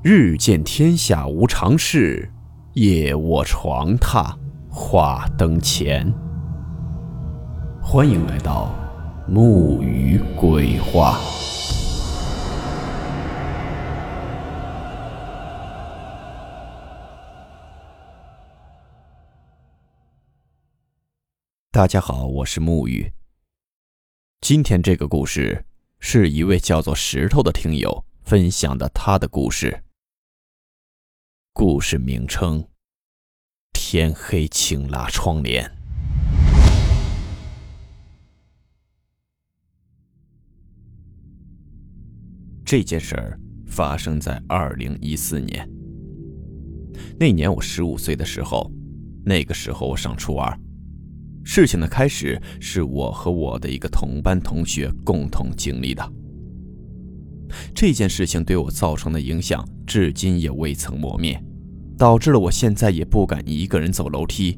日见天下无常事，夜卧床榻话灯前。欢迎来到木鱼鬼话。大家好，我是木鱼。今天这个故事是一位叫做石头的听友分享的他的故事。故事名称：天黑请拉窗帘。这件事儿发生在二零一四年。那年我十五岁的时候，那个时候我上初二。事情的开始是我和我的一个同班同学共同经历的。这件事情对我造成的影响，至今也未曾磨灭。导致了我现在也不敢一个人走楼梯，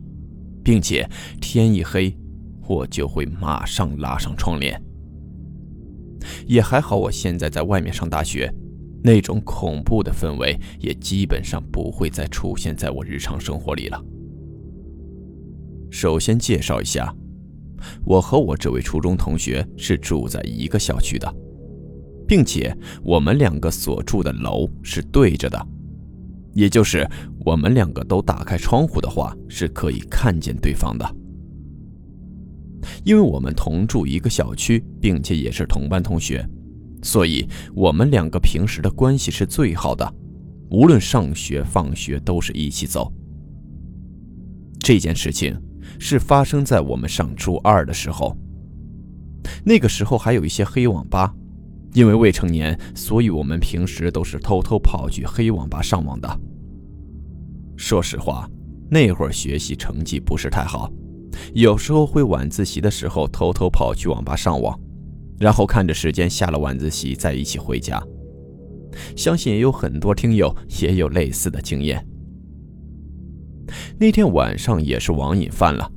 并且天一黑，我就会马上拉上窗帘。也还好，我现在在外面上大学，那种恐怖的氛围也基本上不会再出现在我日常生活里了。首先介绍一下，我和我这位初中同学是住在一个小区的，并且我们两个所住的楼是对着的。也就是我们两个都打开窗户的话，是可以看见对方的。因为我们同住一个小区，并且也是同班同学，所以我们两个平时的关系是最好的，无论上学放学都是一起走。这件事情是发生在我们上初二的时候，那个时候还有一些黑网吧。因为未成年，所以我们平时都是偷偷跑去黑网吧上网的。说实话，那会儿学习成绩不是太好，有时候会晚自习的时候偷偷跑去网吧上网，然后看着时间下了晚自习再一起回家。相信也有很多听友也有类似的经验。那天晚上也是网瘾犯了，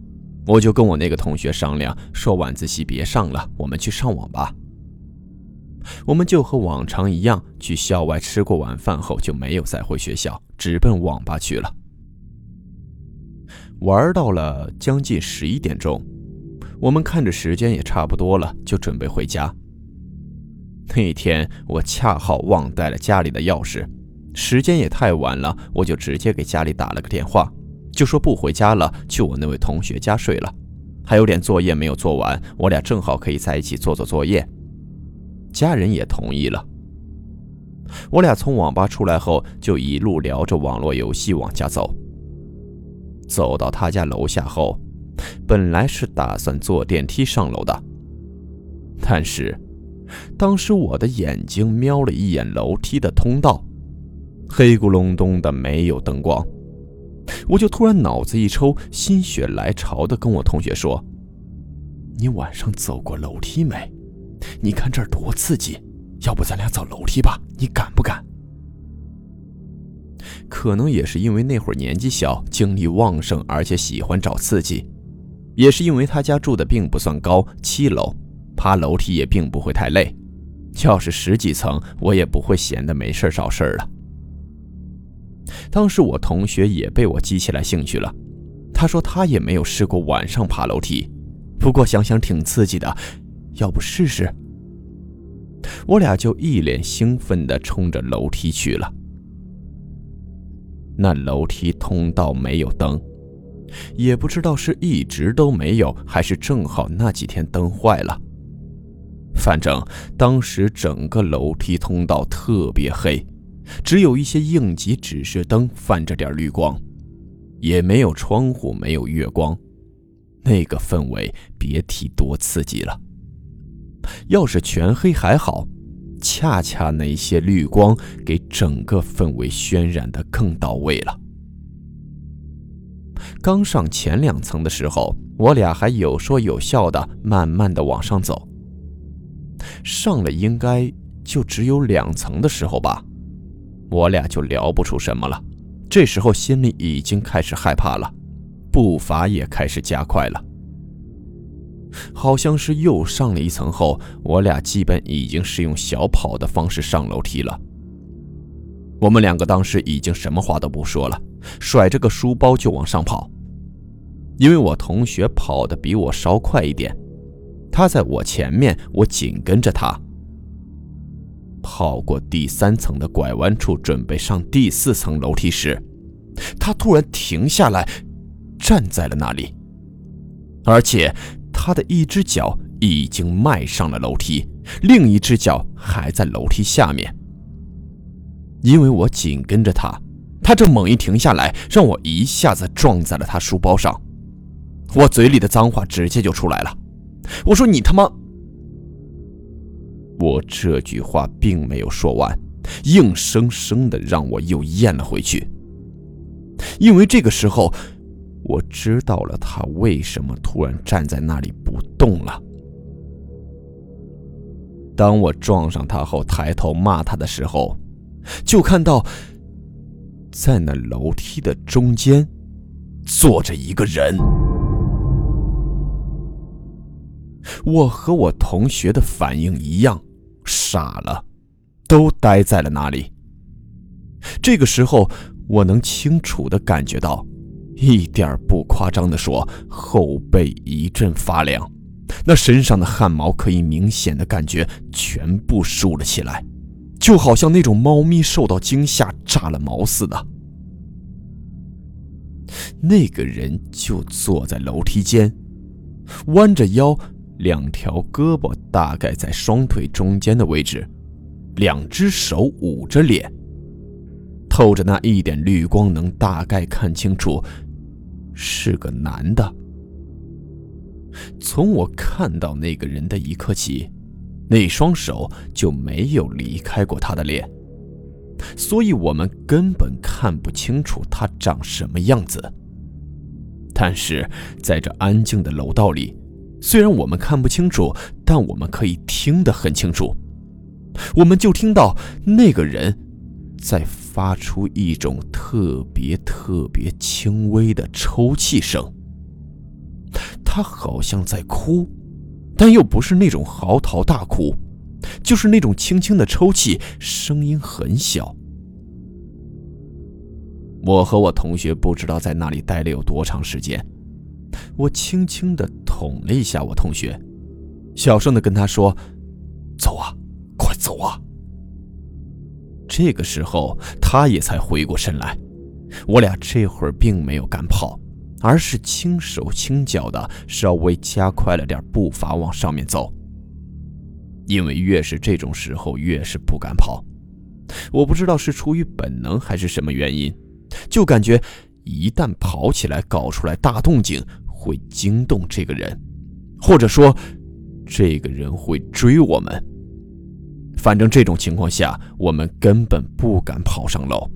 我就跟我那个同学商量说晚自习别上了，我们去上网吧。我们就和往常一样，去校外吃过晚饭后就没有再回学校，直奔网吧去了。玩到了将近十一点钟，我们看着时间也差不多了，就准备回家。那天我恰好忘带了家里的钥匙，时间也太晚了，我就直接给家里打了个电话，就说不回家了，去我那位同学家睡了，还有点作业没有做完，我俩正好可以在一起做做作业。家人也同意了。我俩从网吧出来后，就一路聊着网络游戏往家走。走到他家楼下后，本来是打算坐电梯上楼的，但是当时我的眼睛瞄了一眼楼梯的通道，黑咕隆咚的，没有灯光，我就突然脑子一抽，心血来潮的跟我同学说：“你晚上走过楼梯没？”你看这儿多刺激，要不咱俩走楼梯吧？你敢不敢？可能也是因为那会儿年纪小，精力旺盛，而且喜欢找刺激，也是因为他家住的并不算高，七楼，爬楼梯也并不会太累。要是十几层，我也不会闲得没事找事儿了。当时我同学也被我激起来兴趣了，他说他也没有试过晚上爬楼梯，不过想想挺刺激的。要不试试？我俩就一脸兴奋地冲着楼梯去了。那楼梯通道没有灯，也不知道是一直都没有，还是正好那几天灯坏了。反正当时整个楼梯通道特别黑，只有一些应急指示灯泛着点绿光，也没有窗户，没有月光，那个氛围别提多刺激了。要是全黑还好，恰恰那些绿光给整个氛围渲染的更到位了。刚上前两层的时候，我俩还有说有笑的，慢慢的往上走。上了应该就只有两层的时候吧，我俩就聊不出什么了。这时候心里已经开始害怕了，步伐也开始加快了。好像是又上了一层后，我俩基本已经是用小跑的方式上楼梯了。我们两个当时已经什么话都不说了，甩着个书包就往上跑。因为我同学跑得比我稍快一点，他在我前面，我紧跟着他。跑过第三层的拐弯处，准备上第四层楼梯时，他突然停下来，站在了那里，而且他的一只脚已经迈上了楼梯，另一只脚还在楼梯下面。因为我紧跟着他，他这猛一停下来，让我一下子撞在了他书包上。我嘴里的脏话直接就出来了，我说：“你他妈！”我这句话并没有说完，硬生生的让我又咽了回去。因为这个时候，我知道了他为什么突然站在那里不动了。当我撞上他后，抬头骂他的时候，就看到在那楼梯的中间坐着一个人。我和我同学的反应一样，傻了，都呆在了那里。这个时候，我能清楚的感觉到，一点不夸张的说，后背一阵发凉，那身上的汗毛可以明显的感觉全部竖了起来，就好像那种猫咪受到惊吓炸了毛似的。那个人就坐在楼梯间，弯着腰。两条胳膊大概在双腿中间的位置，两只手捂着脸，透着那一点绿光，能大概看清楚是个男的。从我看到那个人的一刻起，那双手就没有离开过他的脸，所以我们根本看不清楚他长什么样子。但是在这安静的楼道里。虽然我们看不清楚，但我们可以听得很清楚。我们就听到那个人在发出一种特别特别轻微的抽泣声，他好像在哭，但又不是那种嚎啕大哭，就是那种轻轻的抽泣，声音很小。我和我同学不知道在那里待了有多长时间。我轻轻地捅了一下我同学，小声的跟他说：“走啊，快走啊！”这个时候，他也才回过神来。我俩这会儿并没有赶跑，而是轻手轻脚的稍微加快了点步伐往上面走。因为越是这种时候，越是不敢跑。我不知道是出于本能还是什么原因，就感觉一旦跑起来，搞出来大动静。会惊动这个人，或者说，这个人会追我们。反正这种情况下，我们根本不敢跑上楼。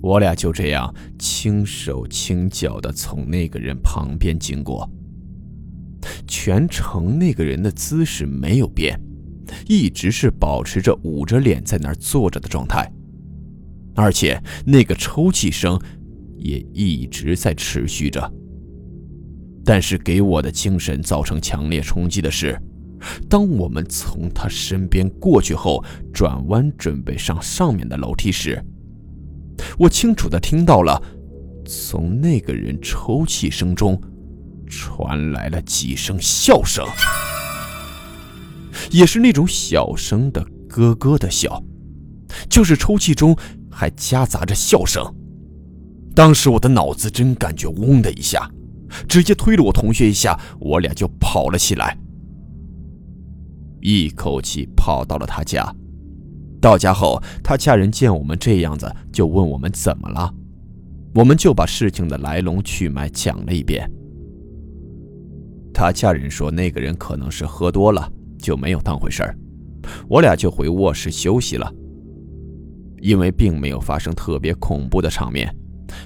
我俩就这样轻手轻脚的从那个人旁边经过，全程那个人的姿势没有变，一直是保持着捂着脸在那儿坐着的状态，而且那个抽泣声也一直在持续着。但是给我的精神造成强烈冲击的是，当我们从他身边过去后，转弯准备上上面的楼梯时，我清楚的听到了，从那个人抽泣声中，传来了几声笑声，也是那种小声的咯咯的笑，就是抽泣中还夹杂着笑声。当时我的脑子真感觉嗡的一下。直接推了我同学一下，我俩就跑了起来，一口气跑到了他家。到家后，他家人见我们这样子，就问我们怎么了，我们就把事情的来龙去脉讲了一遍。他家人说那个人可能是喝多了，就没有当回事儿。我俩就回卧室休息了，因为并没有发生特别恐怖的场面。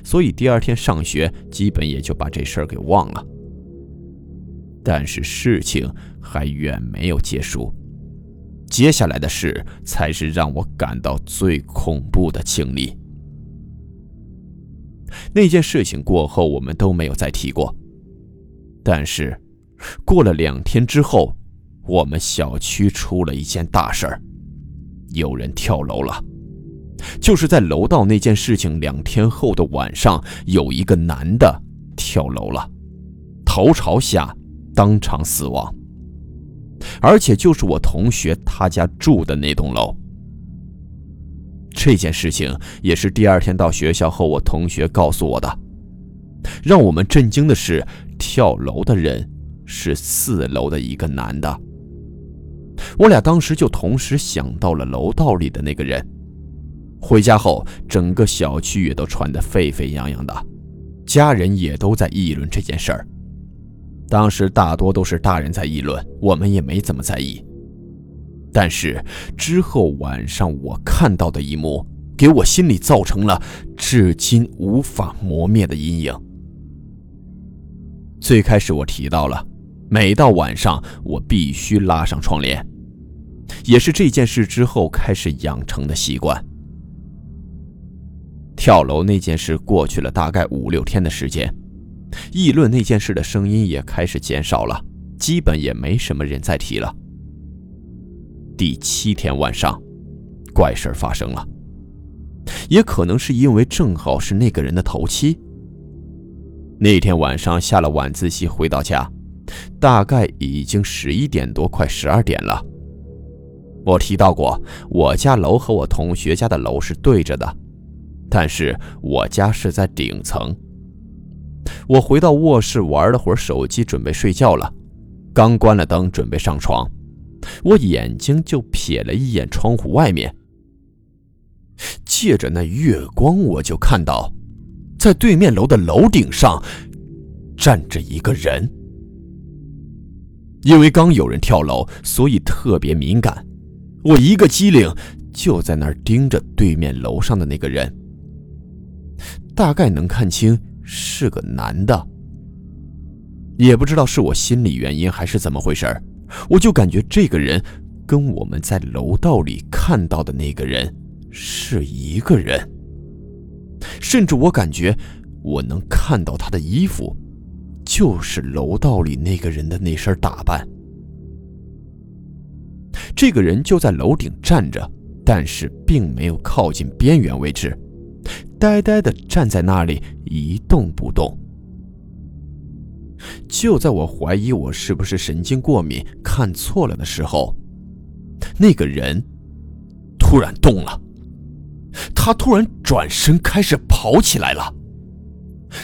所以第二天上学，基本也就把这事儿给忘了。但是事情还远没有结束，接下来的事才是让我感到最恐怖的经历。那件事情过后，我们都没有再提过。但是，过了两天之后，我们小区出了一件大事儿，有人跳楼了。就是在楼道那件事情两天后的晚上，有一个男的跳楼了，头朝下，当场死亡。而且就是我同学他家住的那栋楼。这件事情也是第二天到学校后，我同学告诉我的。让我们震惊的是，跳楼的人是四楼的一个男的。我俩当时就同时想到了楼道里的那个人。回家后，整个小区也都传得沸沸扬扬的，家人也都在议论这件事儿。当时大多都是大人在议论，我们也没怎么在意。但是之后晚上我看到的一幕，给我心里造成了至今无法磨灭的阴影。最开始我提到了，每到晚上我必须拉上窗帘，也是这件事之后开始养成的习惯。跳楼那件事过去了大概五六天的时间，议论那件事的声音也开始减少了，基本也没什么人再提了。第七天晚上，怪事发生了，也可能是因为正好是那个人的头七。那天晚上下了晚自习回到家，大概已经十一点多，快十二点了。我提到过，我家楼和我同学家的楼是对着的。但是我家是在顶层。我回到卧室玩了会儿手机，准备睡觉了。刚关了灯，准备上床，我眼睛就瞥了一眼窗户外面。借着那月光，我就看到，在对面楼的楼顶上站着一个人。因为刚有人跳楼，所以特别敏感。我一个机灵，就在那儿盯着对面楼上的那个人。大概能看清是个男的，也不知道是我心理原因还是怎么回事我就感觉这个人跟我们在楼道里看到的那个人是一个人，甚至我感觉我能看到他的衣服，就是楼道里那个人的那身打扮。这个人就在楼顶站着，但是并没有靠近边缘位置。呆呆的站在那里一动不动。就在我怀疑我是不是神经过敏看错了的时候，那个人突然动了，他突然转身开始跑起来了。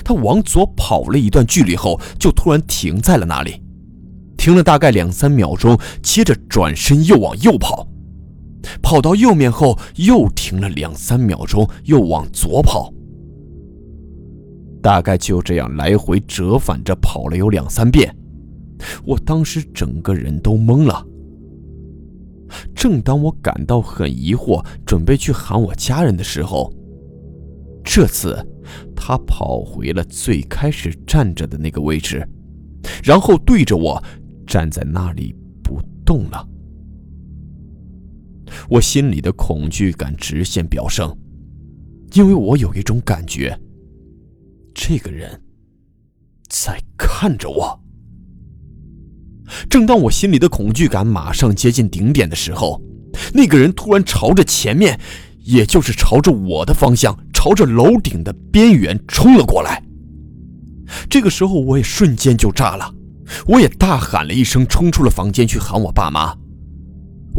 他往左跑了一段距离后，就突然停在了那里，停了大概两三秒钟，接着转身又往右跑。跑到右面后，又停了两三秒钟，又往左跑。大概就这样来回折返着跑了有两三遍，我当时整个人都懵了。正当我感到很疑惑，准备去喊我家人的时候，这次他跑回了最开始站着的那个位置，然后对着我站在那里不动了。我心里的恐惧感直线飙升，因为我有一种感觉，这个人在看着我。正当我心里的恐惧感马上接近顶点的时候，那个人突然朝着前面，也就是朝着我的方向，朝着楼顶的边缘冲了过来。这个时候，我也瞬间就炸了，我也大喊了一声，冲出了房间去喊我爸妈。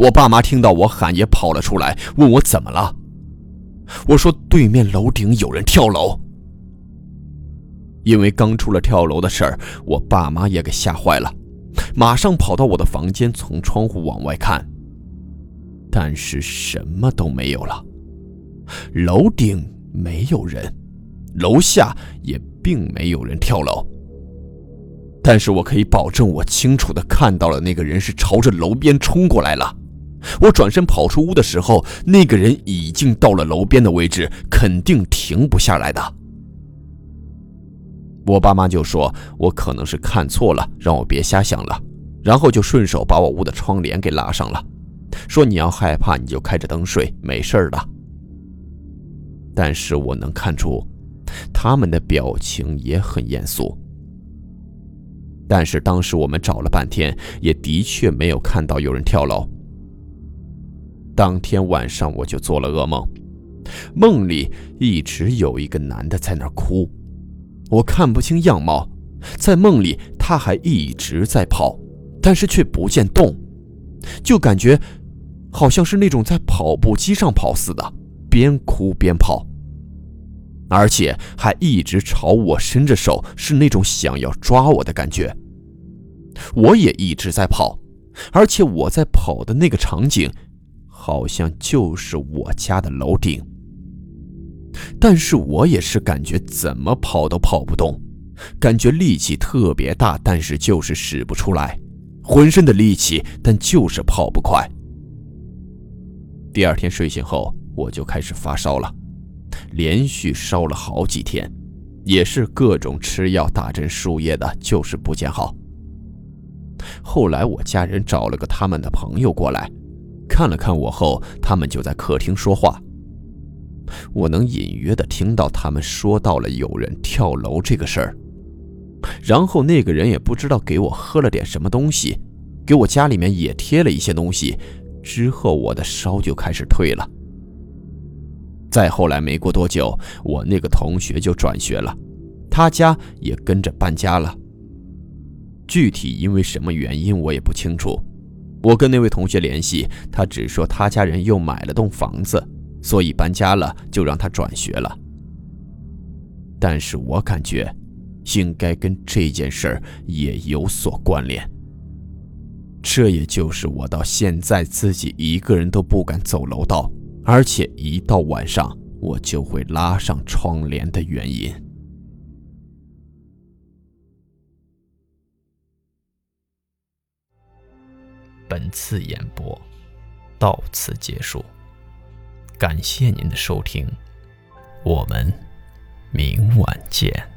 我爸妈听到我喊，也跑了出来，问我怎么了。我说对面楼顶有人跳楼。因为刚出了跳楼的事儿，我爸妈也给吓坏了，马上跑到我的房间，从窗户往外看，但是什么都没有了。楼顶没有人，楼下也并没有人跳楼。但是我可以保证，我清楚的看到了那个人是朝着楼边冲过来了。我转身跑出屋的时候，那个人已经到了楼边的位置，肯定停不下来的。我爸妈就说我可能是看错了，让我别瞎想了，然后就顺手把我屋的窗帘给拉上了，说你要害怕你就开着灯睡，没事的。但是我能看出，他们的表情也很严肃。但是当时我们找了半天，也的确没有看到有人跳楼。当天晚上我就做了噩梦，梦里一直有一个男的在那儿哭，我看不清样貌。在梦里，他还一直在跑，但是却不见动，就感觉好像是那种在跑步机上跑似的，边哭边跑，而且还一直朝我伸着手，是那种想要抓我的感觉。我也一直在跑，而且我在跑的那个场景，好像就是我家的楼顶。但是我也是感觉怎么跑都跑不动，感觉力气特别大，但是就是使不出来，浑身的力气，但就是跑不快。第二天睡醒后，我就开始发烧了，连续烧了好几天，也是各种吃药、打针、输液的，就是不见好。后来我家人找了个他们的朋友过来，看了看我后，他们就在客厅说话。我能隐约的听到他们说到了有人跳楼这个事儿，然后那个人也不知道给我喝了点什么东西，给我家里面也贴了一些东西，之后我的烧就开始退了。再后来没过多久，我那个同学就转学了，他家也跟着搬家了。具体因为什么原因我也不清楚，我跟那位同学联系，他只说他家人又买了栋房子。所以搬家了，就让他转学了。但是我感觉，应该跟这件事儿也有所关联。这也就是我到现在自己一个人都不敢走楼道，而且一到晚上我就会拉上窗帘的原因。本次演播到此结束。感谢您的收听，我们明晚见。